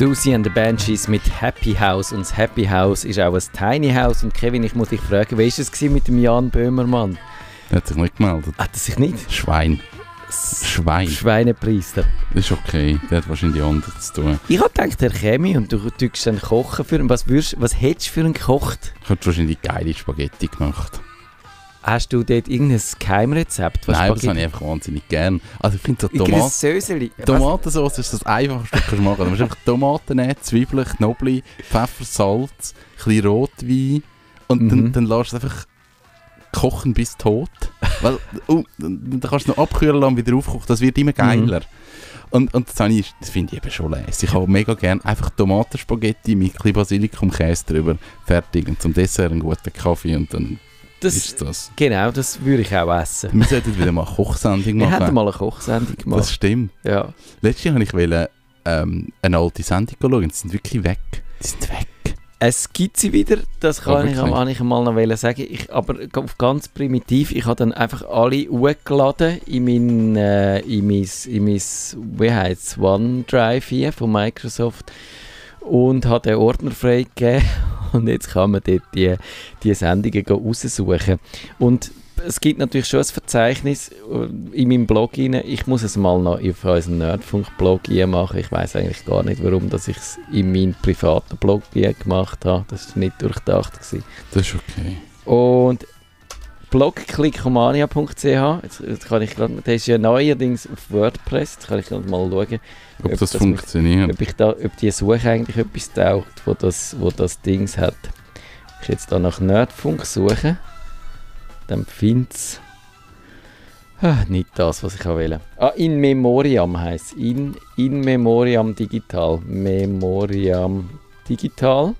Susie and the Banshees mit Happy House. Und das Happy House ist auch ein Tiny House. Und Kevin, ich muss dich fragen, wie war es mit dem Jan Böhmermann? Er hat sich nicht gemeldet. Hat er sich nicht? Schwein. Schwein. Schweinepriester. Das ist okay, der hat wahrscheinlich anderes zu tun. Ich habe gedacht, er käme und du tust dann kochen für ihn. Was, würdest, was hättest du für ihn gekocht? Ich habe wahrscheinlich geile Spaghetti gemacht. Hast du dort irgendein Geheimrezept? Nein, das habe ich einfach wahnsinnig gern. Also ich finde so Tomaten... Tomatensauce ist das einfachste, was du machen kannst. Du musst einfach Tomaten nehmen, Zwiebeln, Knoblauch, Pfeffer, Salz, ein bisschen Rotwein und mhm. dann, dann lässt du es einfach kochen bis tot. Weil, oh, dann kannst du es noch abkühlen und wieder aufkochen. Das wird immer geiler. Mhm. Und, und das, ich, das finde ich eben schon lässig. Ich habe mega gerne einfach Tomatenspaghetti mit ein bisschen Basilikum, Käse drüber, fertig. Und zum Dessert einen guten Kaffee und dann das, ist das. Genau, das würde ich auch essen. Wir sollten wieder mal eine Kochsendung machen. Wir hätten mal eine Kochsendung gemacht. Das stimmt. Ja. Letztes Jahr wollte ich ähm, eine alte Sendung schauen. Die sind wirklich weg. Die sind weg. Es gibt sie wieder, das kann ich, kann ich mal noch sagen. Ich, aber ganz primitiv, ich habe dann einfach alle hochgeladen in mein, äh, in mein, in mein wie heißt OneDrive hier von Microsoft und habe den Ordner freigegeben und jetzt kann man dort die, die Sendungen raussuchen. Und es gibt natürlich schon ein Verzeichnis äh, in meinem Blog rein. Ich muss es mal noch auf unseren Nerdfunk-Blog machen. Ich weiß eigentlich gar nicht, warum dass ich es in meinem privaten Blog gemacht habe. Das war nicht durchdacht. Gewesen. Das ist okay. Und blogclickomania.ch, jetzt, jetzt kann ich grad, das ist ja neuerdings auf WordPress, jetzt kann ich gerade mal schauen, ob, ob das, funktioniert. Mit, ob, ich da, ob die Suche eigentlich etwas taucht, wo das, wo das Dings hat. Ich jetzt da nach Nerdfunk suchen dann findet es ah, nicht das, was ich will. Ah, In Memoriam heisst In, in Memoriam Digital. Memoriam Digital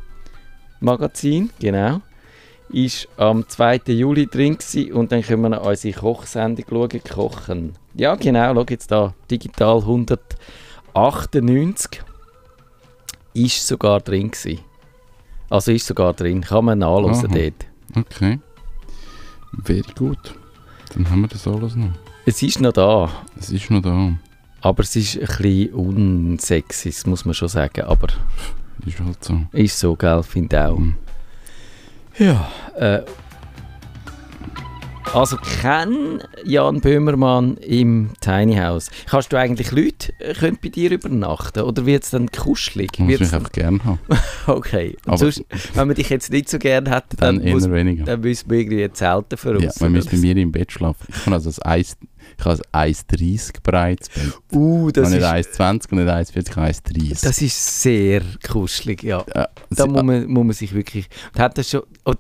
Magazin, genau. Ist am 2. Juli drin und dann können wir unsere Kochsendung schauen, kochen. Ja, genau, schau jetzt da, digital 198 ist sogar drin gewesen. Also ist sogar drin, kann man nachlesen dort. Okay. Very gut. Dann haben wir das alles noch. Es ist noch da. Es ist noch da. Aber es ist ein bisschen unsexy, das muss man schon sagen. Aber ist halt so. Ist so, gell, finde ich auch. Mhm. Ja, äh, also kein Jan Böhmermann im Tiny House. Kannst du eigentlich Leute äh, können bei dir übernachten oder wird es dann kuschelig? Muss ich einfach gerne haben. okay. Und sonst, wenn man dich jetzt nicht so gerne hätte, dann, dann, muss, weniger. dann müssen wir irgendwie Zelte für uns. Ja, man müsste bei mir im Bett schlafen. Ich kann also ein Eis, ich habe ein 1,30 breites Bett. Uh, das ist... Nicht 1,20 und nicht 1,40, ich habe 1,30. Das ist sehr kuschelig, ja. ja da muss man, muss man sich wirklich... Hat das schon... Oh,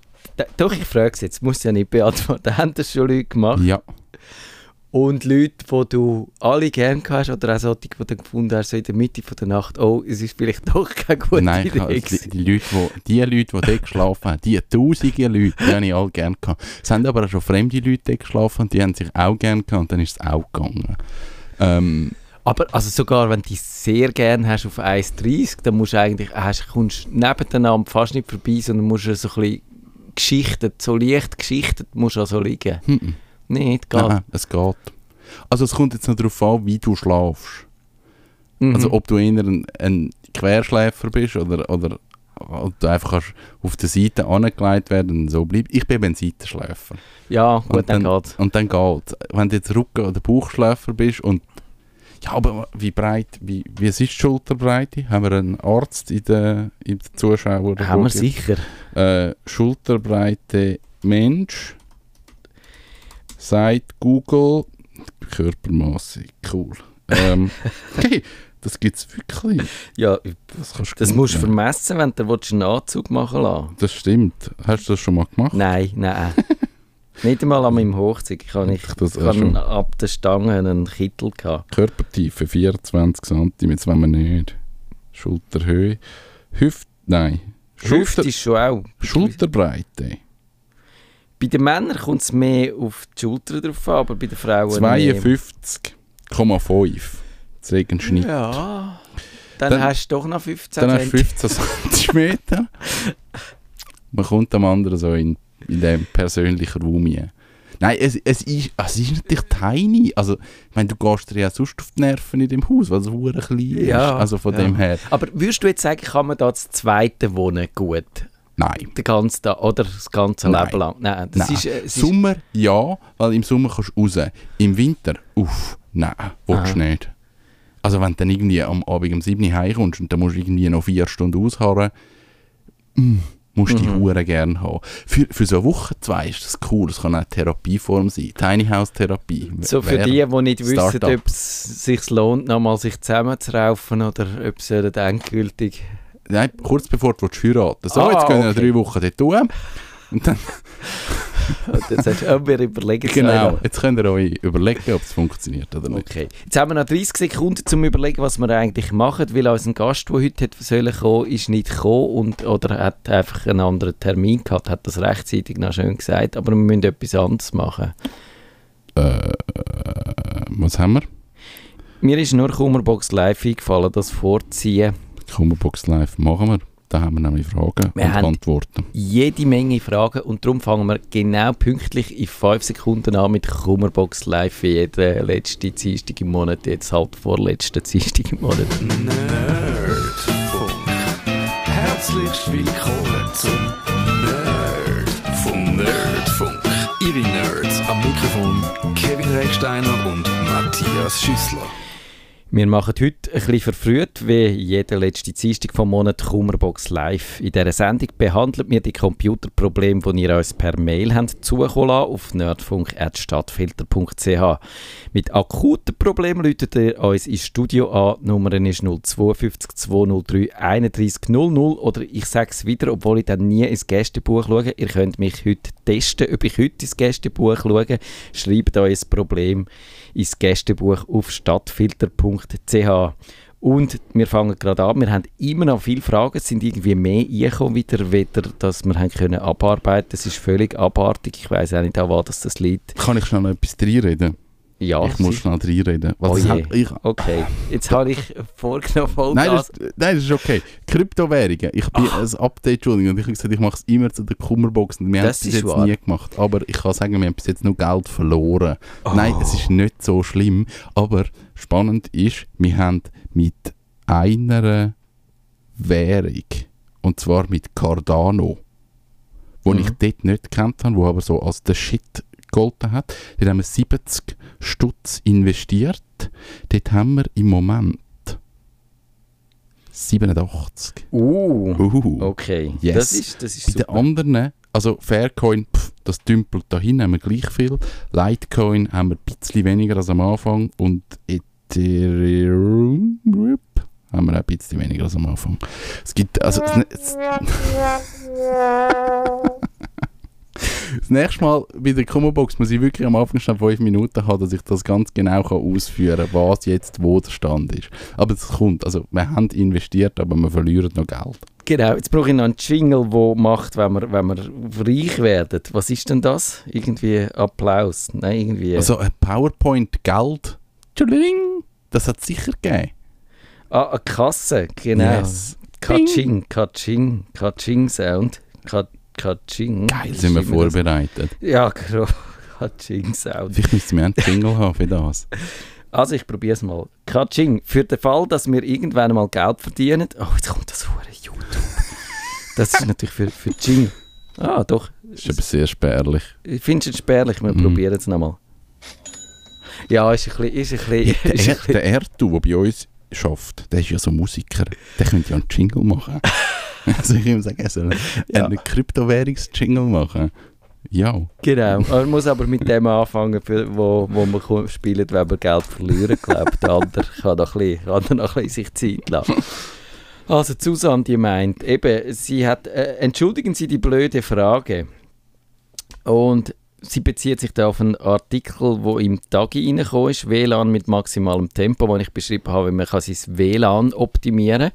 doch, ich frage es jetzt, muss ja nicht beantworten. Haben das schon Leute gemacht? Ja. Und Leute, die du alle gerne hast, oder auch solche, die du gefunden hast, so in der Mitte von der Nacht, oh, es ist vielleicht doch keine gute Nein, Idee. Nein, die, die, Leute, die, die Leute, die dort geschlafen haben, die tausende Leute, die habe ich alle gerne gehabt. Es haben aber auch schon fremde Leute dort geschlafen und die haben sich auch gerne gehabt und dann ist es auch gegangen. Ähm, aber also sogar wenn du sehr gerne hast auf 1,30, dann musst du eigentlich, hast, kommst nebeneinander fast nicht vorbei, sondern musst du so ein bisschen geschichtet, so leicht geschichtet muss also liegen. Hm. Nicht, geht. Nein, es geht. Also es kommt jetzt noch darauf an, wie du schlafst. Mhm. Also ob du eher ein, ein Querschläfer bist oder, oder ob du einfach kannst auf der Seite angelegt werden und so bleibt. Ich bin ein Seitenschläfer. Ja, gut, und dann, dann geht Und dann geht Wenn du jetzt Rücken- oder Bauchschläfer bist und ja, aber wie breit, wie, wie ist die Schulterbreite? Haben wir einen Arzt in den, in den Zuschauern? Haben wir sicher. Äh, Schulterbreite Mensch, sagt Google, Körpermaße, cool. Ähm, okay, das gibt es wirklich. Ja, das, das musst du vermessen, wenn du einen Anzug machen willst. Das stimmt. Hast du das schon mal gemacht? Nein, nein. Nicht einmal an meinem Hochzeug. Ich habe, nicht, ich habe ab der Stange einen Kittel. Gehabt. Körpertiefe 24 cm, das wollen wir nicht. Schulterhöhe. Hüft, nein. Schulter, ist schon auch. Schulterbreite. Bei den Männern kommt es mehr auf die Schulter drauf an, aber bei den Frauen 52,5. Das Regenschnitt. Ja. Dann, dann, hast du doch noch 15 Dann hast du 15 cm. Man kommt am anderen so in in dem persönlichen Raum hier. Nein, es, es, ist, es ist natürlich tiny. Also, ich meine, du gehst dir ja sonst auf die Nerven in dem Haus, weil es hure klein ist. Ja, also von ja. dem her. Aber würdest du jetzt sagen, kann man da das zweite wohnen gut? Nein. Den ganzen, oder das ganze Nein. Leben lang? Nein. Das Nein. Ist, äh, Sommer, ja, weil im Sommer kannst du raus. Im Winter, uff, nein, willst du nicht. Also wenn du dann irgendwie am Abend um 7 Uhr heimkommst und dann musst du irgendwie noch vier Stunden ausharren, mm, musst du mhm. die Hure gerne haben. Für, für so eine Woche, zwei ist das cool. Das kann auch eine Therapieform sein. Tiny House Therapie. So für die, die nicht wissen, ob es sich lohnt, nochmal sich zusammenzuraufen oder ob es endgültig... Nein, kurz bevor du heiraten So, ah, jetzt gehen wir okay. drei Wochen dort tun. Und dann... Und jetzt sagst du, wir überlegen es Genau, jetzt könnt ihr euch überlegen, ob es funktioniert oder nicht. Okay. Jetzt haben wir noch 30 Sekunden, um zu überlegen, was wir eigentlich machen, weil unser Gast, der heute hätte sollen kommen, ist nicht gekommen und, oder hat einfach einen anderen Termin gehabt, hat das rechtzeitig noch schön gesagt, aber wir müssen etwas anderes machen. Äh, was haben wir? Mir ist nur Kummerbox Live eingefallen, das vorziehen. Kummerbox Live machen wir. Da haben wir nämlich Fragen wir und Antworten. Jede Menge Fragen und darum fangen wir genau pünktlich in 5 Sekunden an mit Kummerbox Live für jeden letzten Dienstag im Monat, jetzt halt vorletzten Dienstag im Monat. Nerdfunk. Herzlich willkommen zum Nerd vom Nerdfunk. Ihre Nerds am Mikrofon Kevin Recksteiner und Matthias Schüssler. Wir machen heute ein bisschen verfrüht, wie jede letzte Dienstag vom Monat Kummerbox Live. In dieser Sendung behandelt wir die Computerprobleme, die ihr uns per Mail habt zukommen auf nerdfunk.stadtfilter.ch. Mit akuten Problemen läutet ihr uns ins Studio an. Die Nummer ist 052 203 3100 oder ich sage es wieder, obwohl ich dann nie ins Gästebuch schaue. Ihr könnt mich heute testen, ob ich heute ins Gästebuch schaue. Schreibt ein Problem ins Gästebuch auf stadtfilter.ch. Und wir fangen gerade an. Wir haben immer noch viele Fragen. Es sind irgendwie mehr eingekommen, wieder, wieder dass wir haben können abarbeiten Es ist völlig abartig. Ich weiß auch nicht, an was das liegt. Kann ich schnell noch etwas reinreden? Ja, ich muss schnell reinreden. Was oh je. Ich, okay, jetzt habe ich vorgenommen voll nein das, nein, das ist okay. Kryptowährungen. Ich bin Ach. ein Update, Entschuldigung, und ich habe gesagt, ich mache es immer zu der Kummerbox. Wir haben es bis jetzt wahr. nie gemacht. Aber ich kann sagen, wir haben bis jetzt nur Geld verloren. Oh. Nein, es ist nicht so schlimm. Aber spannend ist, wir haben mit einer Währung, und zwar mit Cardano, wo mhm. ich dort nicht gekannt habe, wo aber so als der Shit gegolten hat. Dort haben wir 70 Stutz investiert. Dort haben wir im Moment 87. Uh, uh okay. Yes. Das ist, das ist Bei super. den anderen, also Faircoin, pff, das dümpelt dahin, haben wir gleich viel. Litecoin haben wir ein bisschen weniger als am Anfang und Ethereum haben wir auch ein bisschen weniger als am Anfang. Es gibt, also... Es, es das nächste Mal bei der Kummerbox muss ich wirklich am Anfang schon fünf Minuten haben, dass ich das ganz genau kann ausführen kann, was jetzt wo der Stand ist. Aber es kommt. Also, wir haben investiert, aber wir verlieren noch Geld. Genau, jetzt brauche ich noch einen Jingle, der macht, wenn wir, wenn wir reich werden. Was ist denn das? Irgendwie Applaus? Nein, irgendwie... Also ein PowerPoint-Geld, das hat es sicher gegeben. Ah, eine Kasse, genau. Yes. Kaching, Kaching, Kaching Sound. Kaching. Geil, sind wir vorbereitet. Ja, genau. Kaching Sound. Vielleicht müssten wir einen Jingle haben für das. Also ich probiere es mal. Kaching, für den Fall, dass wir irgendwann mal Geld verdienen. Oh, jetzt kommt das hure YouTube. Das ist natürlich für, für Jing. Ah, doch. Das ist aber sehr spärlich. Ich finde es spärlich, wir mm. probieren es nochmal. Ja, ist ein bisschen... Ist ein bisschen, ein bisschen. Der Ertu, der bei uns schafft, der ist ja so Musiker. Der könnte ja einen Jingle machen. also ich würde sagen, er soll ja. einen Kryptowährungs-Jingle machen. Ja. Genau. Man muss aber mit dem anfangen, für, wo, wo man spielt, wenn man Geld verlieren glaube Der andere kann, noch ein bisschen, kann noch ein bisschen sich Zeit lassen. Also Susanne, die meint, eben, sie hat, äh, entschuldigen Sie die blöde Frage. Und sie bezieht sich da auf einen Artikel, wo im Tag reingekommen ist, WLAN mit maximalem Tempo, wo ich beschrieben habe, wie man kann sein WLAN optimieren kann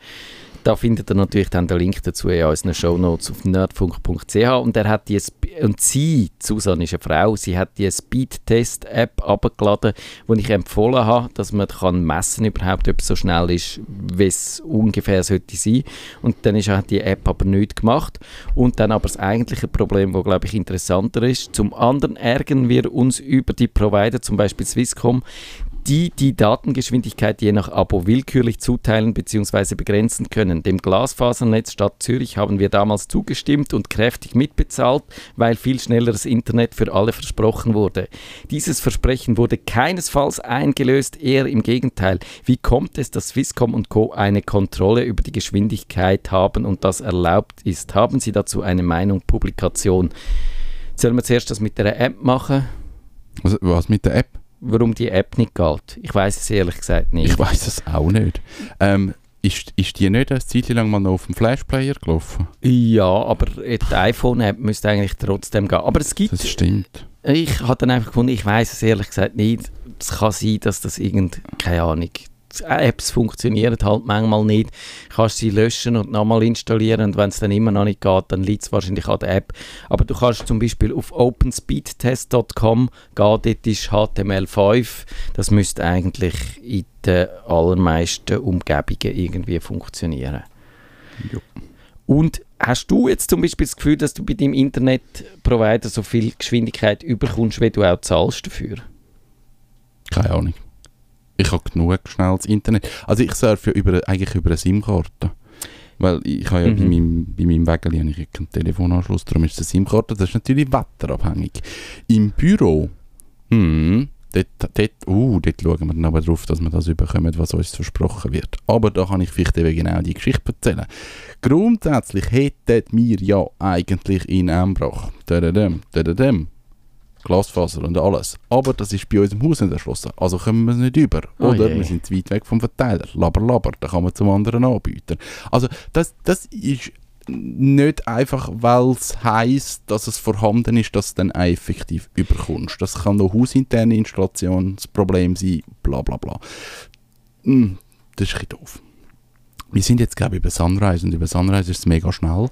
da findet ihr natürlich dann den Link dazu in unseren Shownotes auf nerdfunk.ch und er hat die und sie, Susanne ist eine Frau, sie hat die Speedtest-App abgeladen, die ich empfohlen habe, dass man kann messen überhaupt, ob es so schnell ist, wie es ungefähr sollte sein. Und dann ist, hat die App aber nichts gemacht. Und dann aber das eigentliche Problem, das glaube ich interessanter ist, zum anderen ärgern wir uns über die Provider, zum Beispiel Swisscom, die die Datengeschwindigkeit je nach Abo willkürlich zuteilen bzw. begrenzen können. Dem Glasfasernetz Stadt Zürich haben wir damals zugestimmt und kräftig mitbezahlt, weil viel schnelleres Internet für alle versprochen wurde. Dieses Versprechen wurde keinesfalls eingelöst, eher im Gegenteil. Wie kommt es, dass Swisscom und Co. eine Kontrolle über die Geschwindigkeit haben und das erlaubt ist? Haben Sie dazu eine Meinung, Publikation? Sollen wir zuerst das mit der App machen? Was, was mit der App? Warum die App nicht geht. Ich weiß es ehrlich gesagt nicht. Ich weiß es auch nicht. Ähm, ist, ist die nicht eine Zeit lang mal noch auf dem Flashplayer gelaufen? Ja, aber die iPhone-App müsste eigentlich trotzdem gehen. Aber es gibt... Das stimmt. Ich habe dann einfach gefunden, ich weiß es ehrlich gesagt nicht. Es kann sein, dass das irgend... keine Ahnung Apps funktionieren halt manchmal nicht. Kannst sie löschen und nochmal installieren und wenn es dann immer noch nicht geht, dann liegt es wahrscheinlich an der App. Aber du kannst zum Beispiel auf openspeedtest.com gehen, dort ist HTML5. Das müsste eigentlich in den allermeisten Umgebungen irgendwie funktionieren. Jo. Und hast du jetzt zum Beispiel das Gefühl, dass du bei deinem Internetprovider so viel Geschwindigkeit überkommst, wie du auch zahlst dafür? Keine Ahnung ich habe genug schnelles Internet. Also ich surfe ja über, eigentlich über eine SIM-Karte. Weil ich habe ja mhm. bei meinem, bei meinem Wägeli habe keinen Telefonanschluss, darum ist es eine SIM-Karte. Das ist natürlich wetterabhängig. Im Büro, hm, dort, dort, uh, dort schauen wir dann aber darauf, dass wir das überkommen, was uns versprochen wird. Aber da kann ich vielleicht eben genau die Geschichte erzählen. Grundsätzlich hätten wir ja eigentlich in Embrach, dadadam, dadadam, Glasfaser und alles. Aber das ist bei uns im Haus nicht erschlossen. Also kommen wir es nicht über. Oh Oder je. wir sind zu weit weg vom Verteiler. Laber, laber. Da kann man zum anderen anbieten. Also das, das ist nicht einfach, weil es heisst, dass es vorhanden ist, dass du dann auch effektiv überkommst. Das kann noch hausinterne Installationsproblem sein, bla bla bla. Hm, das ist ein bisschen doof. Wir sind jetzt, glaube ich, über Sunrise und über Sunrise ist es mega schnell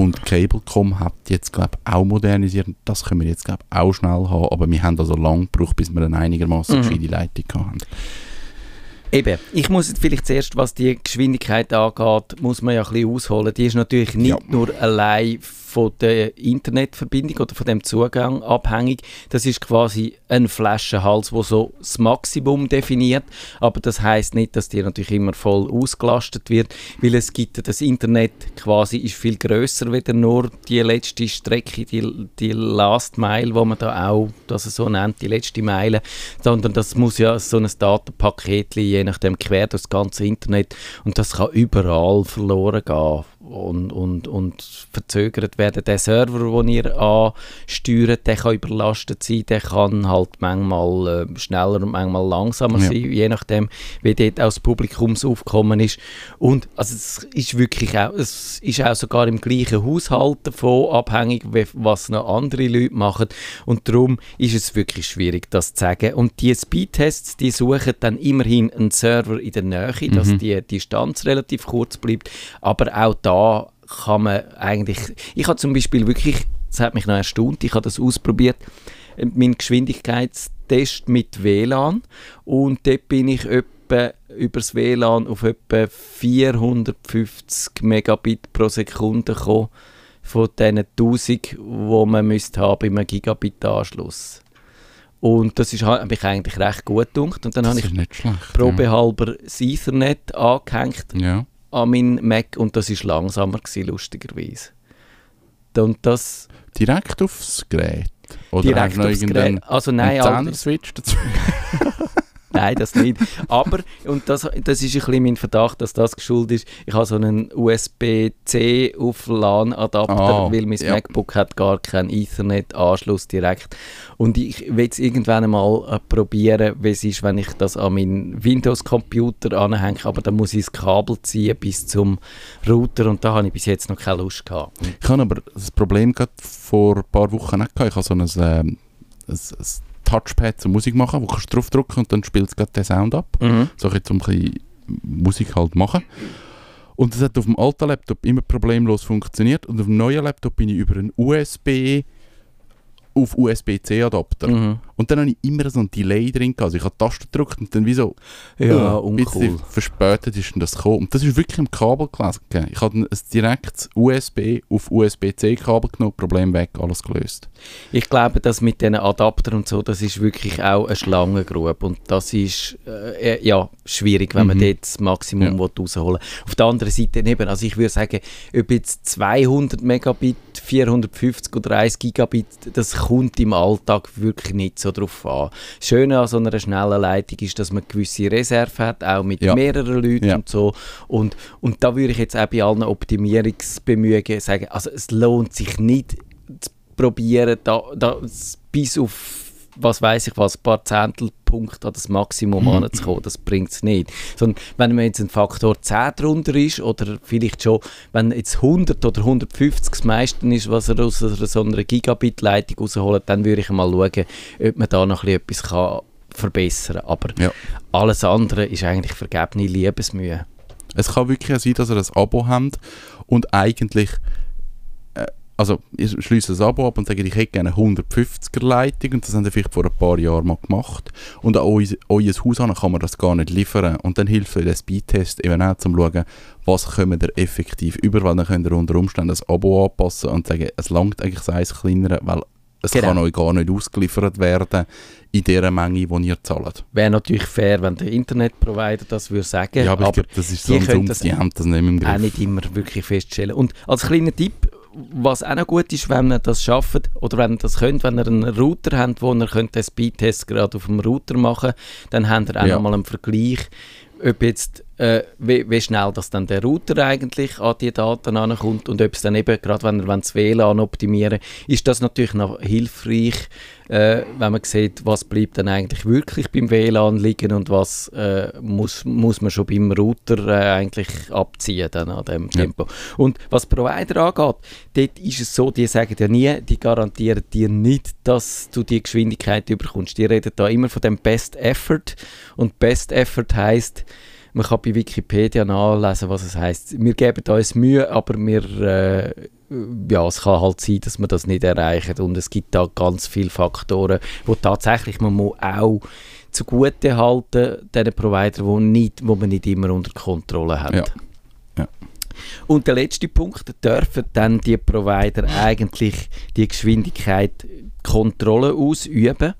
und Cablecom hat jetzt, glaube ich, auch modernisiert. Das können wir jetzt, glaube ich, auch schnell haben. Aber wir haben also lange gebraucht, bis wir eine einigermaßen mhm. gescheite Leitung haben. Eben, ich muss jetzt vielleicht zuerst, was die Geschwindigkeit angeht, muss man ja ein bisschen ausholen. Die ist natürlich nicht ja. nur allein von der Internetverbindung oder von dem Zugang abhängig. Das ist quasi ein Flaschenhals, wo so das Maximum definiert, aber das heißt nicht, dass die natürlich immer voll ausgelastet wird, weil es gibt das Internet quasi ist viel größer wieder nur die letzte Strecke, die, die Last Mile, wo man da auch das so nennt, die letzte Meile, sondern das muss ja so ein Datenpaket je nachdem quer durchs ganze Internet. Und das kann überall verloren gehen und, und, und verzögert werden. Der Server, den ihr ansteuert, der kann überlastet sein, der kann halt manchmal äh, schneller und manchmal langsamer ja. sein, je nachdem, wie dort auch das Publikumsaufkommen ist. Und also es ist wirklich auch, es ist auch sogar im gleichen Haushalt davon abhängig, was noch andere Leute machen. Und darum ist es wirklich schwierig, das zu sagen. Und die Speedtests, die suchen dann immerhin einen Server in der Nähe, mhm. dass die Distanz relativ kurz bleibt. Aber auch da kann man eigentlich, ich habe zum Beispiel wirklich, das hat mich noch erstaunt, ich habe das ausprobiert, mein Geschwindigkeitstest mit WLAN und dort bin ich etwa über das WLAN auf etwa 450 Megabit pro Sekunde gekommen von diesen 1000, die man müsste haben bei einem Gigabit-Anschluss. Und das ist, habe ich eigentlich recht gut gedacht. Und dann das habe ich probehalber ja. das Ethernet angehängt. Ja an meinen Mac und das war langsamer, gewesen, lustigerweise. Und das... Direkt aufs Gerät? Oder direkt aufs Gerät. Also nein, einen Switch dazu? Nein, das nicht. Aber, und das, das ist ein bisschen mein Verdacht, dass das geschuldet ist, ich habe so einen USB-C auf LAN-Adapter, oh, weil mein ja. MacBook hat gar keinen Ethernet-Anschluss direkt. Und ich will es irgendwann mal äh, probieren, wie es ist, wenn ich das an meinen Windows-Computer anhänge, aber dann muss ich das Kabel ziehen bis zum Router und da habe ich bis jetzt noch keine Lust gehabt. Ich habe aber das Problem gerade vor ein paar Wochen nicht gehabt. Ich habe so ein, ähm, ein, ein Touchpad zum Musik machen, wo kannst du draufdrücken und dann spielt es gerade den Sound ab. Mhm. So ein bisschen, um ein bisschen Musik halt machen. Und das hat auf dem alten Laptop immer problemlos funktioniert und auf dem neuen Laptop bin ich über einen USB auf USB-C-Adapter. Mhm. Und dann habe ich immer so ein Delay drin gehabt. Also ich habe die Taste gedrückt und dann wie so ja, uh, uncool. verspätet ist das gekommen. Und das ist wirklich im Kabel gelesen. Ich habe ein direktes USB auf USB-C-Kabel genommen, Problem weg, alles gelöst. Ich glaube, dass mit diesen Adaptern und so, das ist wirklich auch eine Schlangengrube. Und das ist äh, ja, schwierig, wenn mhm. man dort das Maximum ja. rausholen will. Auf der anderen Seite eben, also ich würde sagen, ob jetzt 200 Megabit, 450 oder 1 Gigabit, das kommt im Alltag wirklich nicht so drauf an. Das Schöne an so einer schnellen Leitung ist, dass man gewisse Reserve hat, auch mit ja. mehreren Leuten ja. und so. Und, und da würde ich jetzt auch bei allen Optimierungsbemühungen sagen, also es lohnt sich nicht zu probieren, da, da bis auf was weiß ich was, ein paar Zehntelpunkte an das Maximum anzukommen, das bringt es nicht. Sondern wenn man jetzt ein Faktor 10 drunter ist oder vielleicht schon, wenn jetzt 100 oder 150 das meiste ist, was er aus so einer Gigabit-Leitung rausholt, dann würde ich mal schauen, ob man da noch etwas kann verbessern kann. Aber ja. alles andere ist eigentlich vergebene Liebesmühe. Es kann wirklich sein, dass ihr ein Abo habt und eigentlich also ich schließe ein Abo ab und sage, ich hätte gerne eine 150er Leitung und das haben wir vielleicht vor ein paar Jahren mal gemacht und an euer, euer Haus kann man das gar nicht liefern und dann hilft euch der Speedtest eben auch, um zu schauen, was können wir effektiv über, weil dann könnt ihr unter Umständen das Abo anpassen und sagen, es langt eigentlich das kleinere, weil es genau. kann euch gar nicht ausgeliefert werden in der Menge, die ihr zahlt. Wäre natürlich fair, wenn der Internetprovider das würde sagen. Ja, aber, aber ich glaube, das ist so ein Sumpf, die haben das nicht im Griff. Auch nicht immer wirklich feststellen. Und als kleiner Tipp, was auch noch gut ist, wenn ihr das schafft oder wenn ihr das könnt, wenn ihr einen Router habt, wo ihr könnt den Speedtest gerade auf dem Router machen dann habt ihr auch ja. nochmal einen Vergleich, ob jetzt äh, wie, wie, schnell das dann der Router eigentlich an die Daten ankommt und ob es dann eben, gerade wenn wir das WLAN optimieren ist das natürlich noch hilfreich, äh, wenn man sieht, was bleibt dann eigentlich wirklich beim WLAN liegen und was äh, muss, muss man schon beim Router äh, eigentlich abziehen dann an dem ja. Tempo. Und was Provider angeht, dort ist es so, die sagen ja nie, die garantieren dir nicht, dass du die Geschwindigkeit überkommst. Die reden da immer von dem Best Effort und Best Effort heißt man kann bei Wikipedia nachlesen, was es heißt. Wir geben uns Mühe, aber wir, äh, ja, es kann halt sein, dass wir das nicht erreichen. Und es gibt da ganz viele Faktoren, wo tatsächlich man muss auch zugute halten, diesen Provider, wo, nicht, wo man nicht immer unter Kontrolle hat. Ja. Ja. Und der letzte Punkt, dürfen dann die Provider eigentlich die Geschwindigkeit Kontrolle ausüben.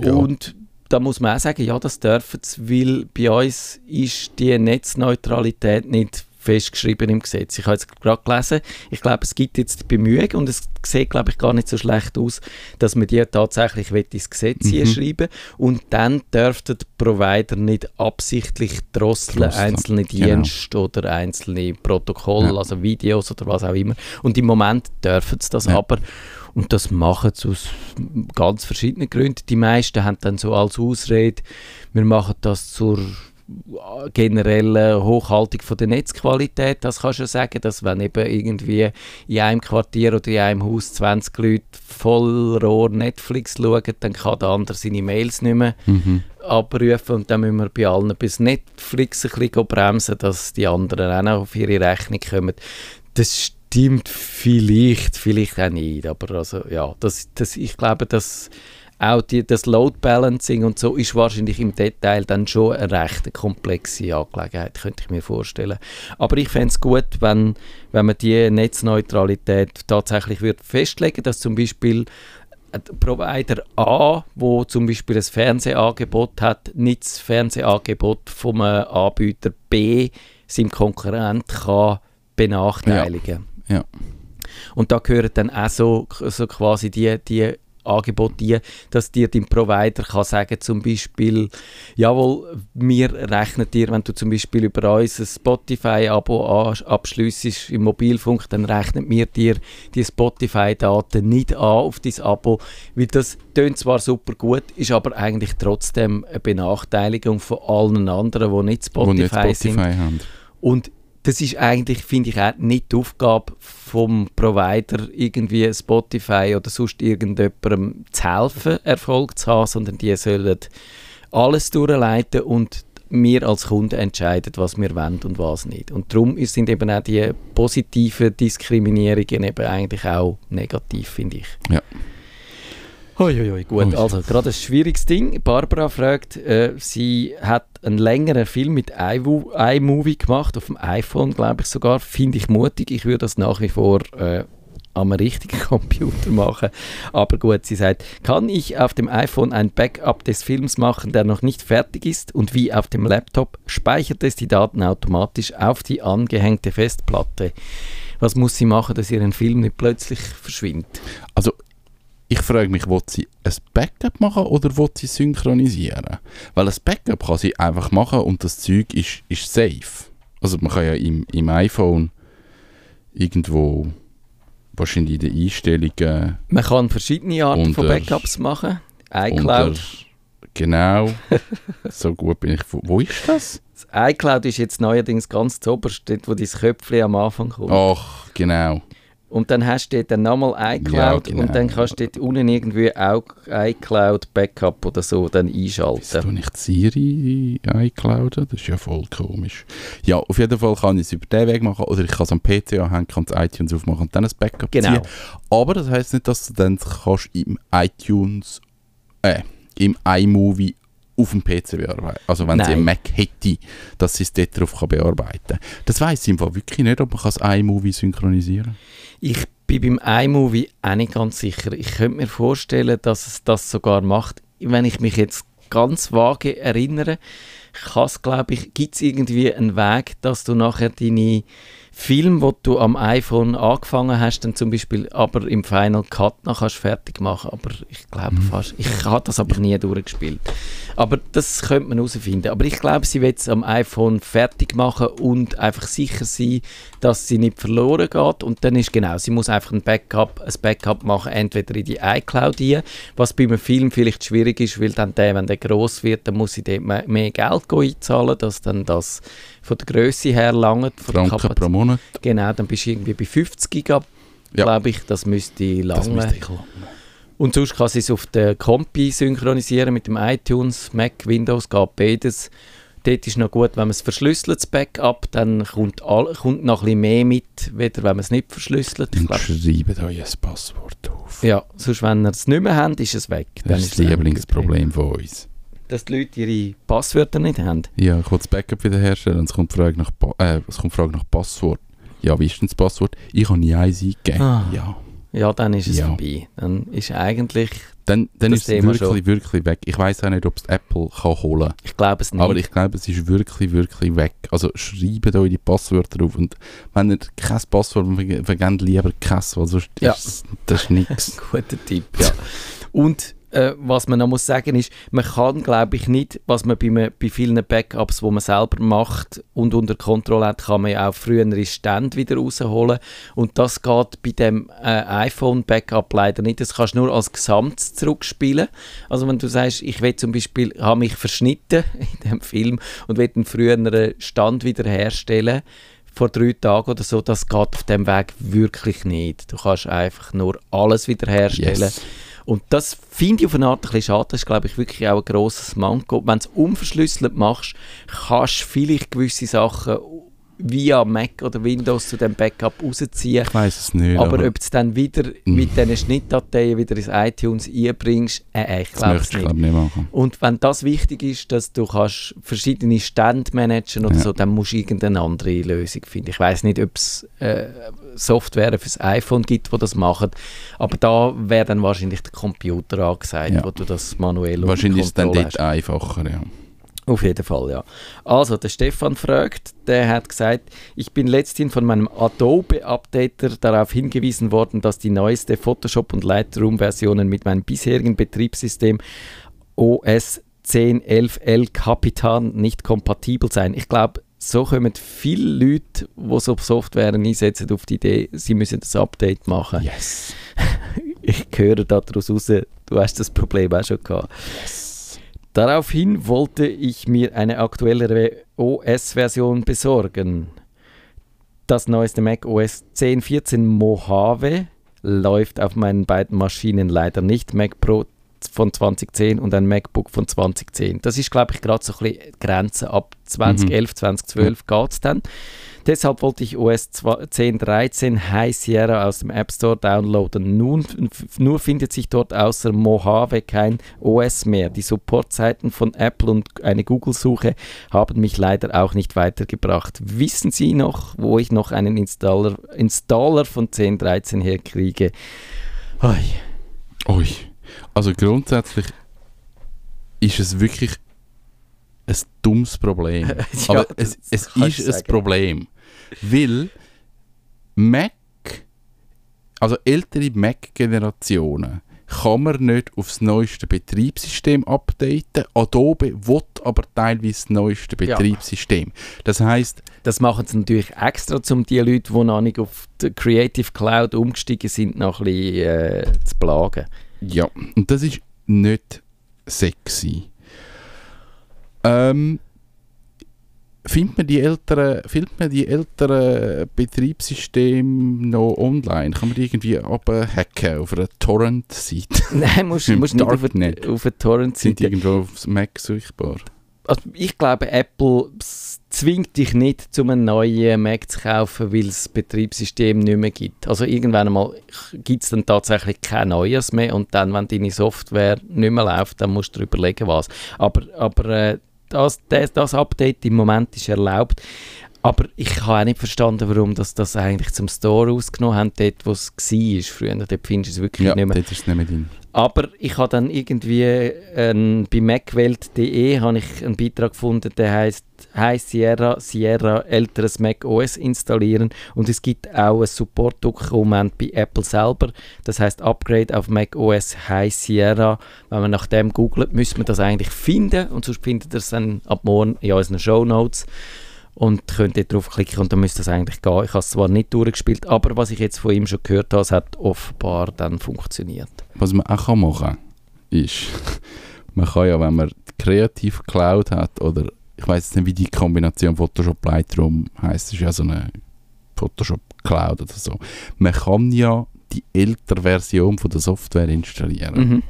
Ja. Und da muss man auch sagen, ja, das dürfen sie, weil bei uns ist die Netzneutralität nicht festgeschrieben im Gesetz. Ich habe jetzt gerade gelesen, ich glaube, es gibt jetzt die Bemühungen und es sieht, glaube ich, gar nicht so schlecht aus, dass man die tatsächlich ins Gesetz mhm. schreiben und dann dürften die Provider nicht absichtlich drosseln, Drosseln. einzelne genau. Dienste genau. oder einzelne Protokolle, ja. also Videos oder was auch immer. Und im Moment dürfen sie das ja. aber und das machen sie aus ganz verschiedenen Gründen. Die meisten haben dann so als Ausrede, wir machen das zur generellen Hochhaltung von der Netzqualität. Das kannst du sagen, dass wenn eben irgendwie in einem Quartier oder in einem Haus 20 Leute voll Rohr Netflix schauen, dann kann der andere seine Mails nicht mehr mhm. abrufen und dann müssen wir bei allen bis Netflix ein bisschen bremsen, dass die anderen auch noch auf ihre Rechnung kommen. Das stimmt vielleicht, vielleicht auch nicht, aber also, ja, das, das, ich glaube, dass auch die, das Load Balancing und so ist wahrscheinlich im Detail dann schon eine recht komplexe Angelegenheit, könnte ich mir vorstellen. Aber ich fände es gut, wenn, wenn man die Netzneutralität tatsächlich wird festlegen dass zum Beispiel Provider A, wo zum Beispiel ein Fernsehangebot hat, nicht das Fernsehangebot vom Anbieter B seinem Konkurrent kann benachteiligen. Ja. Ja. Und da gehören dann auch so, so quasi die, die Angebote, dass dir dein Provider kann sagen zum Beispiel, jawohl, wir rechnen dir, wenn du zum Beispiel über uns ein Spotify-Abo abschliessest im Mobilfunk, dann rechnen wir dir die Spotify-Daten nicht an auf dein Abo, weil das tönt zwar super gut, ist aber eigentlich trotzdem eine Benachteiligung von allen anderen, die nicht Spotify, nicht Spotify sind. Haben. Und das ist eigentlich, finde ich, auch nicht die Aufgabe vom Provider, irgendwie Spotify oder sonst irgendjemandem zu helfen, Erfolg zu haben, sondern die sollen alles durchleiten und wir als Kunden entscheiden, was wir wollen und was nicht. Und darum sind eben auch die positiven Diskriminierungen eben eigentlich auch negativ, finde ich. Ja. Uiuiui, gut, also gerade ein schwieriges Ding. Barbara fragt, äh, sie hat einen längeren Film mit iMovie gemacht, auf dem iPhone, glaube ich sogar. Finde ich mutig. Ich würde das nach wie vor äh, am richtigen Computer machen. Aber gut, sie sagt, kann ich auf dem iPhone ein Backup des Films machen, der noch nicht fertig ist und wie auf dem Laptop speichert es die Daten automatisch auf die angehängte Festplatte. Was muss sie machen, dass ihren Film nicht plötzlich verschwindet? Also ich frage mich, will sie ein Backup machen oder will sie synchronisieren? Weil ein Backup kann sie einfach machen und das Zeug ist, ist safe. Also man kann ja im, im iPhone irgendwo wahrscheinlich in den Einstellungen. Man kann verschiedene Arten unter, von Backups machen. iCloud. Unter, genau. so gut bin ich. Wo, wo ist das? Das iCloud ist jetzt neuerdings ganz zu oberst, dort wo dein Köpfchen am Anfang kommt. Ach, genau. Und dann hast du dort dann nochmal iCloud ja, genau. und dann kannst du dort unten irgendwie auch iCloud Backup oder so dann einschalten. Wieso tue ich Siri iCloud? Das ist ja voll komisch. Ja, auf jeden Fall kann ich es über den Weg machen oder ich kann es am PC anhängen, kann es iTunes aufmachen und dann ein Backup genau. ziehen. Aber das heisst nicht, dass du dann kannst im iTunes, äh, im iMovie auf dem PC bearbeiten. Also wenn Nein. sie einen Mac hätte, dass sie es dort drauf kann bearbeiten kann. Das weiss ich im wirklich nicht, ob man das iMovie synchronisieren kann. Ich bin beim iMovie auch nicht ganz sicher. Ich könnte mir vorstellen, dass es das sogar macht. Wenn ich mich jetzt ganz vage erinnere, glaube ich, gibt es irgendwie einen Weg, dass du nachher deine Film, wo du am iPhone angefangen hast, dann zum Beispiel aber im Final Cut noch kannst fertig machen. Aber ich glaube mhm. fast, ich habe das aber nie durchgespielt. Aber das könnte man herausfinden. Aber ich glaube, sie wird es am iPhone fertig machen und einfach sicher sein, dass sie nicht verloren geht. Und dann ist genau, sie muss einfach ein Backup, ein Backup machen, entweder in die iCloud rein, was bei einem Film vielleicht schwierig ist, weil dann der, wenn der groß wird, dann muss sie dort mehr, mehr Geld einzahlen, dass dann das von der Größe her lange. Franken pro Monat. Genau, dann bist du irgendwie bei 50 Gigabyte, ja. glaube ich. Das müsste lange. Das müsste ich lange. Und sonst kann sie es auf der Compi synchronisieren mit dem iTunes, Mac, Windows, geht beides. Dort ist noch gut, wenn man es verschlüsselt, das Backup, dann kommt, all, kommt noch ein bisschen mehr mit, weder wenn man es nicht verschlüsselt. Und schreibt euch ein Passwort auf. Ja, sonst wenn ihr es nicht mehr habt, ist es weg. Das ist das Lieblingsproblem von uns dass die Leute ihre Passwörter nicht haben. Ja, ich will das Backup wiederherstellen und es kommt die Frage nach, äh, es kommt Frage nach Passwort. Ja, wie ist denn das Passwort? Ich habe nie eins eingegeben. Ah. Ja. Ja, dann ist es ja. vorbei. Dann ist eigentlich dann, dann ist es wirklich, schon. wirklich weg. Ich weiß auch nicht, ob es Apple kann holen kann. Ich glaube es nicht. Aber ich glaube, es ist wirklich, wirklich weg. Also schreibt euch die Passwörter drauf und wenn ihr kein Passwort vergebt, lieber kein, weil sonst ja. ist das nichts. Guter Tipp, ja. Und äh, was man noch muss sagen ist, man kann, glaube ich, nicht, was man bei, bei vielen Backups, wo man selber macht und unter Kontrolle hat, kann man ja auch frühere Stände wieder rausholen. Und das geht bei dem äh, iPhone-Backup leider nicht. Das kannst du nur als Gesamt zurückspielen. Also wenn du sagst, ich will zum Beispiel, habe mich verschnitten in dem Film und will einen früheren Stand wiederherstellen, vor drei Tagen oder so, das geht auf dem Weg wirklich nicht. Du kannst einfach nur alles wiederherstellen. Yes. Und das finde ich auf eine Art ein bisschen schade. Das ist, glaube ich, wirklich auch ein grosses Manko. Wenn du es unverschlüsselt machst, kannst du vielleicht gewisse Sachen via Mac oder Windows zu dem Backup rausziehen. Ich weiß es nicht. Aber, aber ob du es dann wieder mm. mit diesen Schnittdateien wieder ins iTunes einbringst, äh, ich glaube es nicht. nicht machen. Und wenn das wichtig ist, dass du kannst verschiedene Stände managen oder ja. so, dann musst du irgendeine andere Lösung finden. Ich weiß nicht, ob es äh, Software fürs iPhone gibt, wo das macht, aber da wäre dann wahrscheinlich der Computer angesagt, ja. wo du das manuell Wahrscheinlich ist es dann dort einfacher, ja. Auf jeden Fall, ja. Also, der Stefan fragt, der hat gesagt, ich bin letztens von meinem Adobe-Updater darauf hingewiesen worden, dass die neueste Photoshop- und Lightroom-Versionen mit meinem bisherigen Betriebssystem OS 10.11L Capitan nicht kompatibel seien. Ich glaube, so kommen viele Leute, die so Software einsetzen, auf die Idee, sie müssen das Update machen. Yes. Ich höre daraus raus, du hast das Problem auch schon gehabt. Yes. Daraufhin wollte ich mir eine aktuellere OS-Version besorgen. Das neueste Mac OS 10.14 Mojave läuft auf meinen beiden Maschinen leider nicht. Mac Pro von 2010 und ein MacBook von 2010. Das ist, glaube ich, gerade so ein bisschen Grenze. Ab 2011, mhm. 2012 geht es dann. Deshalb wollte ich OS 10.13 High Sierra aus dem App Store downloaden. Nun, nur findet sich dort außer Mojave kein OS mehr. Die Supportseiten von Apple und eine Google-Suche haben mich leider auch nicht weitergebracht. Wissen Sie noch, wo ich noch einen Installer, Installer von 10.13 herkriege? Ui. Ui. Also grundsätzlich ist es wirklich ein dummes Problem. ja, Aber es, es ist ein Problem. Weil Mac, also ältere Mac-Generationen, kann man nicht aufs neueste Betriebssystem updaten. Adobe will aber teilweise das neueste Betriebssystem. Ja. Das heißt, das machen sie natürlich extra, um die Leute, die noch nicht auf die Creative Cloud umgestiegen sind, noch ein bisschen äh, zu plagen. Ja, und das ist nicht sexy. Ähm, findet man die älteren, findet man die älteren Betriebssysteme noch online? Kann man die irgendwie abhacken auf einer Torrent-Seite? Nein, musst, musst nicht auf, eine, auf eine Torrent-Seite. Sind die irgendwo auf Mac sichtbar? Also ich glaube, Apple zwingt dich nicht, um einen neuen Mac zu kaufen, weil es das Betriebssystem nicht mehr gibt. Also irgendwann einmal gibt es dann tatsächlich kein neues mehr und dann, wenn deine Software nicht mehr läuft, dann musst du dir überlegen, was. Aber, aber äh, das, das, das Update im Moment ist erlaubt. Aber ich habe auch nicht verstanden, warum das, das eigentlich zum Store ausgenommen haben, dort wo es war früher. Dort findest du es wirklich ja, nicht mehr. dort ist es nicht mehr drin. Aber ich habe dann irgendwie äh, bei macwelt.de einen Beitrag gefunden, der heißt Hi Sierra, Sierra älteres Mac OS installieren und es gibt auch ein Support-Dokument bei Apple selber, das heißt Upgrade auf Mac OS Hi Sierra. Wenn man nach dem googelt, müsste man das eigentlich finden und sonst findet ihr es dann ab morgen in unseren Show Notes und könnt dort draufklicken und dann müsste das eigentlich gehen. Ich habe es zwar nicht durchgespielt, aber was ich jetzt von ihm schon gehört habe, es hat offenbar dann funktioniert. Was man auch machen kann, ist, man kann ja, wenn man die Creative Cloud hat oder ich weiß nicht, wie die Kombination Photoshop Lightroom heißt, ist ja so eine Photoshop Cloud oder so. Man kann ja die ältere Version von der Software installieren. Mhm.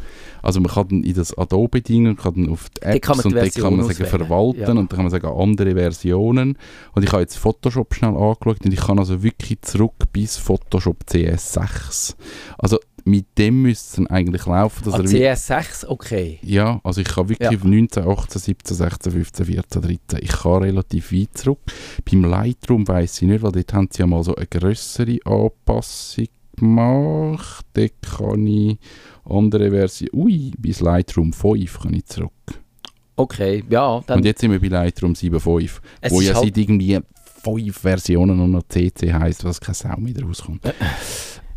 Also man kann dann in das Adobe-Ding, kann dann auf die Apps die und dann kann man sagen verwalten ja. und dann kann man sagen andere Versionen. Und ich habe jetzt Photoshop schnell angeschaut und ich kann also wirklich zurück bis Photoshop CS6. Also mit dem müsste es eigentlich laufen. Dass ah, CS6, okay. Ja, also ich kann wirklich ja. 19, 18, 17, 16, 15, 14, 13, ich kann relativ weit zurück. Beim Lightroom weiß ich nicht, weil dort haben sie ja mal so eine größere Anpassung gemacht. Dort kann ich andere Version, ui, bis Lightroom 5 kann ich zurück. Okay, ja. Dann Und jetzt sind wir bei Lightroom 7.5, wo ja halt seit irgendwie fünf Versionen nur noch CC heisst, was keine Sau mehr rauskommt.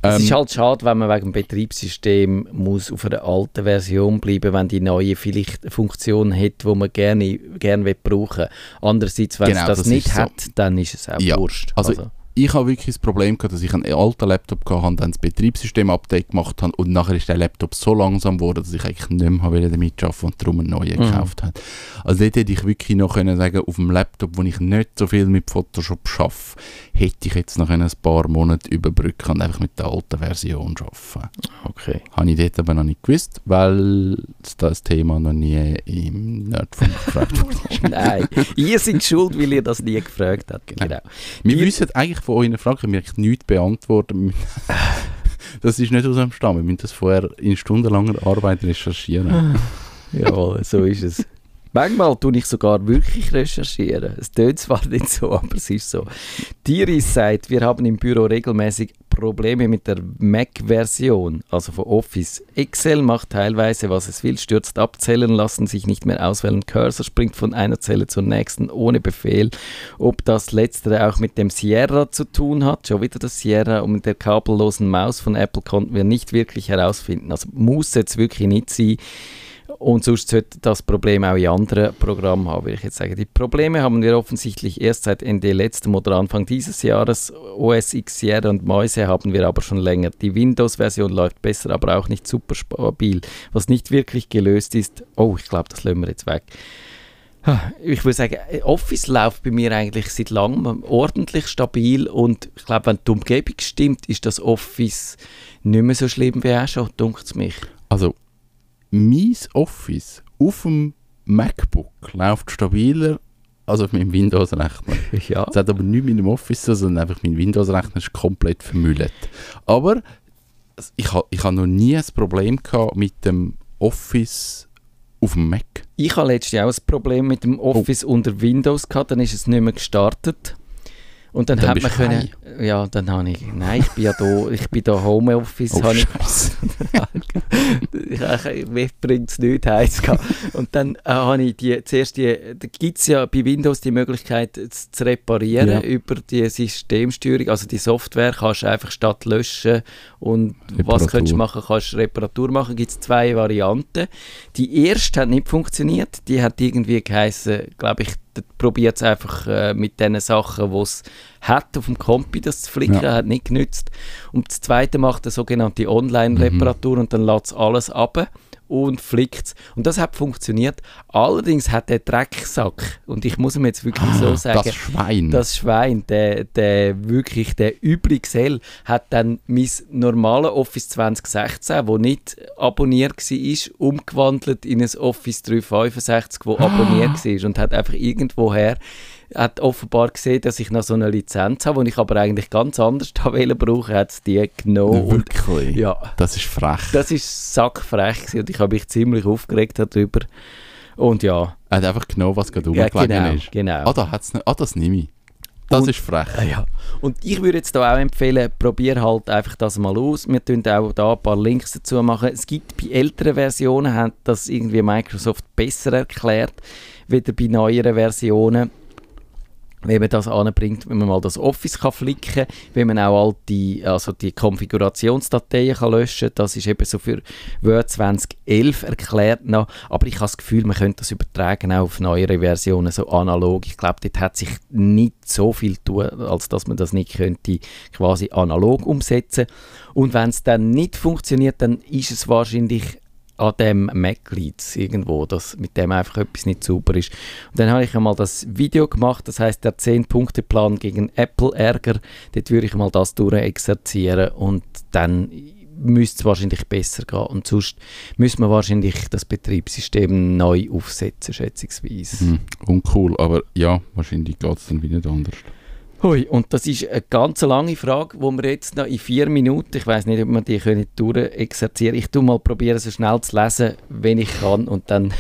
Es ist ähm, halt schade, wenn man wegen dem Betriebssystem muss auf einer alten Version bleiben, wenn die neue vielleicht eine Funktion hat, die man gerne, gerne brauchen will. Andererseits, wenn genau, es das, das nicht hat, so. dann ist es auch ja. wurscht. Also, also ich habe wirklich das Problem gehabt, dass ich einen alten Laptop hatte, dann das Betriebssystem-Update gemacht habe und nachher ist der Laptop so langsam geworden, dass ich eigentlich nicht mehr damit arbeiten und darum einen neuen mhm. gekauft habe. Also dort hätte ich wirklich noch können sagen, auf dem Laptop, wo ich nicht so viel mit Photoshop schaffe, hätte ich jetzt noch ein paar Monate überbrücken und einfach mit der alten Version arbeiten. Okay. Habe ich dort aber noch nicht gewusst, weil das Thema noch nie im Nerdfunk gefragt wurde. Nein, ihr seid schuld, weil ihr das nie gefragt habt. Genau. Wir die wissen eigentlich von euren Fragen wir nichts beantworten. das ist nicht aus dem Stamm. Wir müssen das vorher in stundenlanger Arbeit recherchieren. Jawohl, so ist es. Manchmal tue ich sogar wirklich recherchieren. Es tönt zwar nicht so, aber es ist so. Diris sagt, wir haben im Büro regelmäßig Probleme mit der Mac-Version, also von Office. Excel macht teilweise, was es will, stürzt ab, Zellen lassen sich nicht mehr auswählen, Cursor springt von einer Zelle zur nächsten ohne Befehl. Ob das letztere auch mit dem Sierra zu tun hat, schon wieder das Sierra und mit der kabellosen Maus von Apple konnten wir nicht wirklich herausfinden. Also muss jetzt wirklich nicht sein. Und sonst sollte das Problem auch in anderen Programmen haben, würde ich jetzt sagen. Die Probleme haben wir offensichtlich erst seit Ende letzten oder Anfang dieses Jahres. OS X, Sierra und Mäuse haben wir aber schon länger. Die Windows-Version läuft besser, aber auch nicht super stabil. Was nicht wirklich gelöst ist, oh, ich glaube, das lassen wir jetzt weg. Ich würde sagen, Office läuft bei mir eigentlich seit langem ordentlich stabil und ich glaube, wenn die Umgebung stimmt, ist das Office nicht mehr so schlimm wie auch schon, dunkt es mich. Also mein Office auf dem MacBook läuft stabiler als auf meinem Windows-Rechner. Ja. Das hat aber nichts mit dem Office, sondern einfach mein Windows-Rechner ist komplett vermüllt. Aber ich habe ich ha noch nie ein Problem gehabt mit dem Office auf dem Mac. Ich hatte letztes Jahr auch ein Problem mit dem Office oh. unter Windows gehabt, dann ist es nicht mehr gestartet. Und dann, dann hat man können, ja, dann habe ich, nein, ich bin ja da, ich bin da Homeoffice, oh, ich, ich bringt es nicht heiß Und dann äh, habe ich die, zuerst die, da gibt es ja bei Windows die Möglichkeit zu, zu reparieren ja. über die Systemsteuerung, also die Software kannst du einfach statt löschen und Reparatur. was kannst du machen, kannst du Reparatur machen, gibt es zwei Varianten. Die erste hat nicht funktioniert, die hat irgendwie geheißen, glaube ich, probiert es einfach äh, mit den Sachen, die es hat auf dem Kompi, das zu flicken, ja. hat nicht genützt. Und das zweite macht eine sogenannte Online-Reparatur mhm. und dann lässt es alles ab und flickt Und das hat funktioniert. Allerdings hat der Drecksack, und ich muss ihm jetzt wirklich ah, so sagen, das Schwein, das Schwein, der, der wirklich, der übrige Sell, hat dann mein normales Office 2016, wo nicht abonniert war, umgewandelt in ein Office 365, wo ah. abonniert war und hat einfach irgendwoher hat offenbar gesehen, dass ich noch so eine Lizenz habe, die ich aber eigentlich ganz anders brauche, hat es die genommen. Wirklich? Ja. Das ist frech. Das ist sackfrech und ich habe mich ziemlich aufgeregt darüber. Und ja. Er hat einfach genommen, was gerade ja, genau, ist. genau. Ah, da hat's, ah das nehme ich. Das und, ist frech. Äh, ja. Und ich würde jetzt da auch empfehlen, probier halt einfach das mal aus. Wir tun auch da ein paar Links dazu machen. Es gibt bei älteren Versionen, hat das irgendwie Microsoft besser erklärt, wieder bei neueren Versionen wenn man das anbringt, wenn man mal das Office kann flicken, wenn man auch all die, also die Konfigurationsdateien kann löschen, das ist eben so für Word 2011 erklärt noch, aber ich habe das Gefühl, man könnte das übertragen auch auf neuere Versionen, so analog. Ich glaube, dort hat sich nicht so viel tun, als dass man das nicht könnte quasi analog umsetzen. Und wenn es dann nicht funktioniert, dann ist es wahrscheinlich an dem Mac liegt irgendwo, dass mit dem einfach etwas nicht super ist. Und dann habe ich einmal das Video gemacht, das heißt der 10-Punkte-Plan gegen Apple-Ärger. Dort würde ich mal das durchexerzieren und dann müsste es wahrscheinlich besser gehen. Und sonst müssen wir wahrscheinlich das Betriebssystem neu aufsetzen, schätzungsweise. Hm, uncool, aber ja, wahrscheinlich geht es dann wieder anders. Hui, und das ist eine ganz lange Frage, wo wir jetzt noch in vier Minuten, ich weiß nicht, ob wir die können durchexerzieren Ich tue mal probieren, so schnell zu lesen, wenn ich kann und dann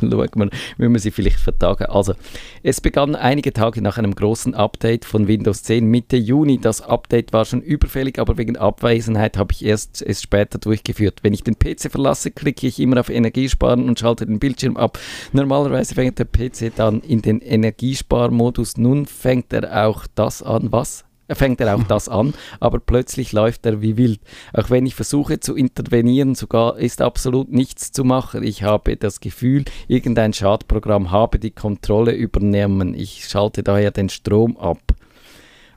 schauen wir, müssen wir sie vielleicht vertagen. Also, es begann einige Tage nach einem großen Update von Windows 10 Mitte Juni. Das Update war schon überfällig, aber wegen Abwesenheit habe ich erst es später durchgeführt. Wenn ich den PC verlasse, klicke ich immer auf Energiesparen und schalte den Bildschirm ab. Normalerweise fängt der PC dann in den Energiesparmodus. Nun fängt er auch das an, was? Fängt er auch das an, aber plötzlich läuft er wie wild. Auch wenn ich versuche zu intervenieren, sogar ist absolut nichts zu machen. Ich habe das Gefühl, irgendein Schadprogramm habe die Kontrolle übernommen. Ich schalte daher den Strom ab.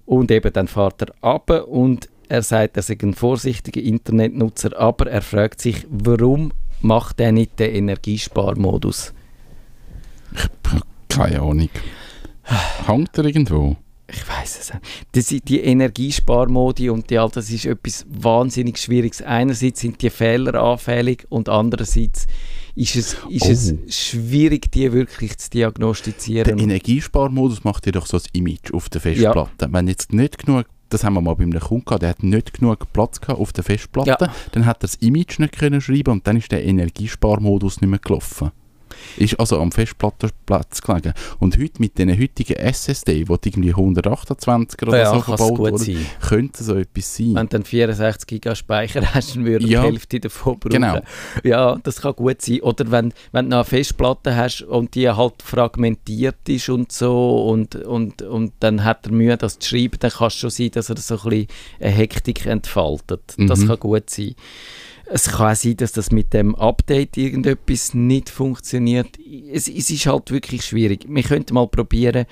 Und eben dann fährt er ab und er sagt, er sei ein vorsichtiger Internetnutzer, aber er fragt sich, warum macht er nicht den Energiesparmodus? Keine Ahnung. Hängt er irgendwo? Ich weiß es nicht. Das, die Energiesparmodi und die, das ist etwas wahnsinnig Schwieriges. Einerseits sind die Fehler anfällig und andererseits ist es, ist oh. es schwierig, die wirklich zu diagnostizieren. Der Energiesparmodus macht dir doch so ein Image auf der Festplatte. Ja. Wenn jetzt nicht genug das haben wir mal bei einem Kunden gehabt, der hat nicht genug Platz gehabt auf der Festplatte, ja. dann hat er das Image nicht können schreiben und dann ist der Energiesparmodus nicht mehr gelaufen. Ist also am Festplattenplatz gelegen. Und heute mit den heutigen SSD, die irgendwie 128 oder ja, so verbaut wurden, könnte so etwas sein. Wenn du dann 64 GB Speicher hast, dann würde ja. die Hälfte davon brauchen. Genau. Ja, das kann gut sein. Oder wenn, wenn du noch eine Festplatte hast und die halt fragmentiert ist und so und, und, und dann hat er Mühe, das zu schreiben, dann kann es schon sein, dass er so ein bisschen eine Hektik entfaltet. Das mhm. kann gut sein. Es kann sein, dass das mit dem Update irgendetwas nicht funktioniert. Es, es ist halt wirklich schwierig. Wir könnten mal probieren,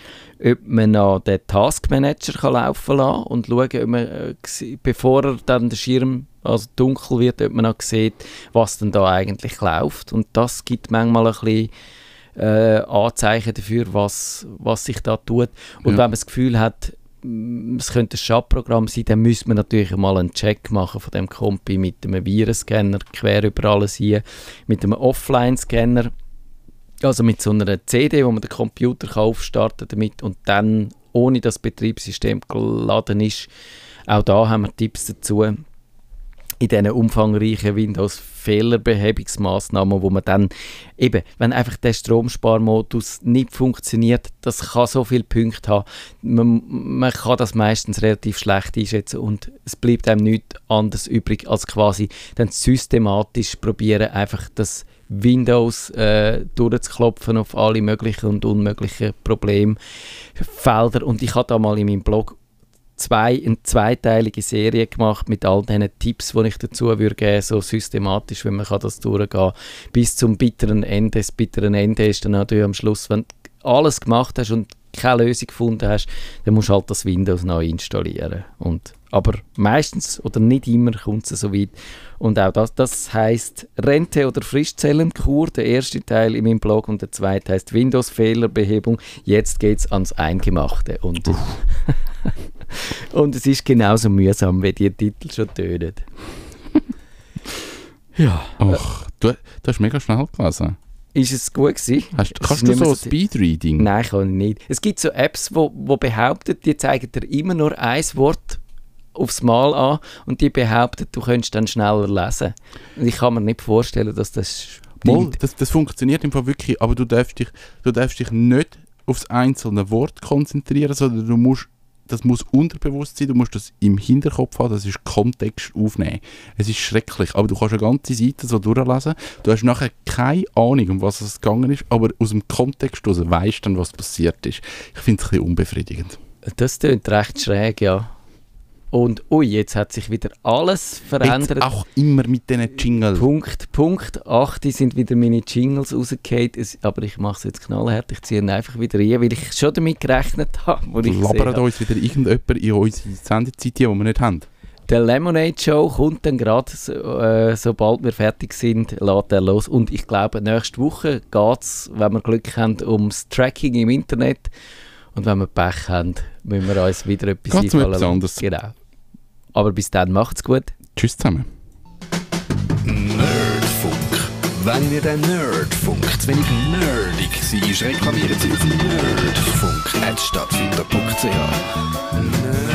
ob man noch den Task Manager kann laufen lassen und schauen, ob man, äh, bevor er dann der Schirm also dunkel wird, ob man noch sieht, was denn da eigentlich läuft. Und das gibt manchmal ein bisschen äh, Anzeichen dafür, was, was sich da tut. Und ja. wenn man das Gefühl hat, es könnte ein Schadprogramm sein, dann müsste man natürlich mal einen Check machen von dem Kompi mit einem Virenscanner quer über alles hier, mit einem Offline-Scanner, also mit so einer CD, wo man den Computer kann aufstarten damit und dann, ohne das Betriebssystem geladen ist, auch da haben wir Tipps dazu, in diesen umfangreichen Windows-Fehlerbehebungsmaßnahmen, wo man dann eben, wenn einfach der Stromsparmodus nicht funktioniert, das kann so viele Punkte haben, man, man kann das meistens relativ schlecht einschätzen und es bleibt einem nichts anderes übrig, als quasi dann systematisch probieren, einfach das Windows äh, durchzuklopfen auf alle möglichen und unmöglichen Problemfelder. Und ich habe da mal in meinem Blog zwei, eine zweiteilige Serie gemacht mit all diesen Tipps, die ich dazu würde geben, so systematisch, wenn man kann das durchgehen bis zum bitteren Ende. Das bitteren Ende ist dann natürlich am Schluss, wenn du alles gemacht hast und keine Lösung gefunden hast, dann musst du halt das Windows neu installieren. Und, aber meistens oder nicht immer kommt es so weit. Und auch das, das heißt Rente- oder Frischzellenkur, der erste Teil in meinem Blog und der zweite heißt Windows-Fehlerbehebung. Jetzt geht es ans Eingemachte. Und, und es ist genauso mühsam, wie die Titel schon tönen. ja. Ach, du, du hast mega schnell gelesen. Ist es gut gewesen? Hast, kannst du so, so Speedreading? Nein, kann ich nicht. Es gibt so Apps, wo, wo behaupten, die zeigen dir immer nur ein Wort aufs Mal an und die behaupten, du könntest dann schneller lesen. Und ich kann mir nicht vorstellen, dass das Mal, das, das funktioniert im Fall wirklich, aber du darfst dich, du darfst dich nicht aufs einzelne Wort konzentrieren, sondern du musst das muss unterbewusst sein, du musst das im Hinterkopf haben, das ist Kontext aufnehmen. Es ist schrecklich, aber du kannst eine ganze Seite so durchlesen, du hast nachher keine Ahnung, um was es gegangen ist, aber aus dem Kontext heraus weißt dann, was passiert ist. Ich finde es ein bisschen unbefriedigend. Das klingt recht schräg, ja. Und ui, jetzt hat sich wieder alles verändert. Jetzt auch immer mit diesen Jingles. Punkt, Punkt 8 sind wieder meine Jingles rausgefallen. Aber ich mache es jetzt knallhart. Ich ziehe ihn einfach wieder rein, weil ich schon damit gerechnet habe. Wo ich Labert uns wieder irgendjemand in unsere Sendezeit, die wir nicht haben. Der Lemonade Show kommt dann gerade, äh, sobald wir fertig sind, lädt er los. Und ich glaube, nächste Woche geht es, wenn wir Glück haben, ums Tracking im Internet. Und wenn wir Pech haben, müssen wir uns wieder etwas Geht's einfallen lassen. Genau. Aber bis dann macht's gut. Tschüss zusammen. Nerdfunk. Wenn ihr den Nerdfunk zu wenig nerdig seid, reklamiert sie auf nerdfunk.netstadtfinder.ch. Nerd.